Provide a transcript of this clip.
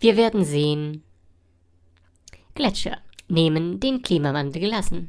Wir werden sehen. Gletscher nehmen den Klimawandel gelassen.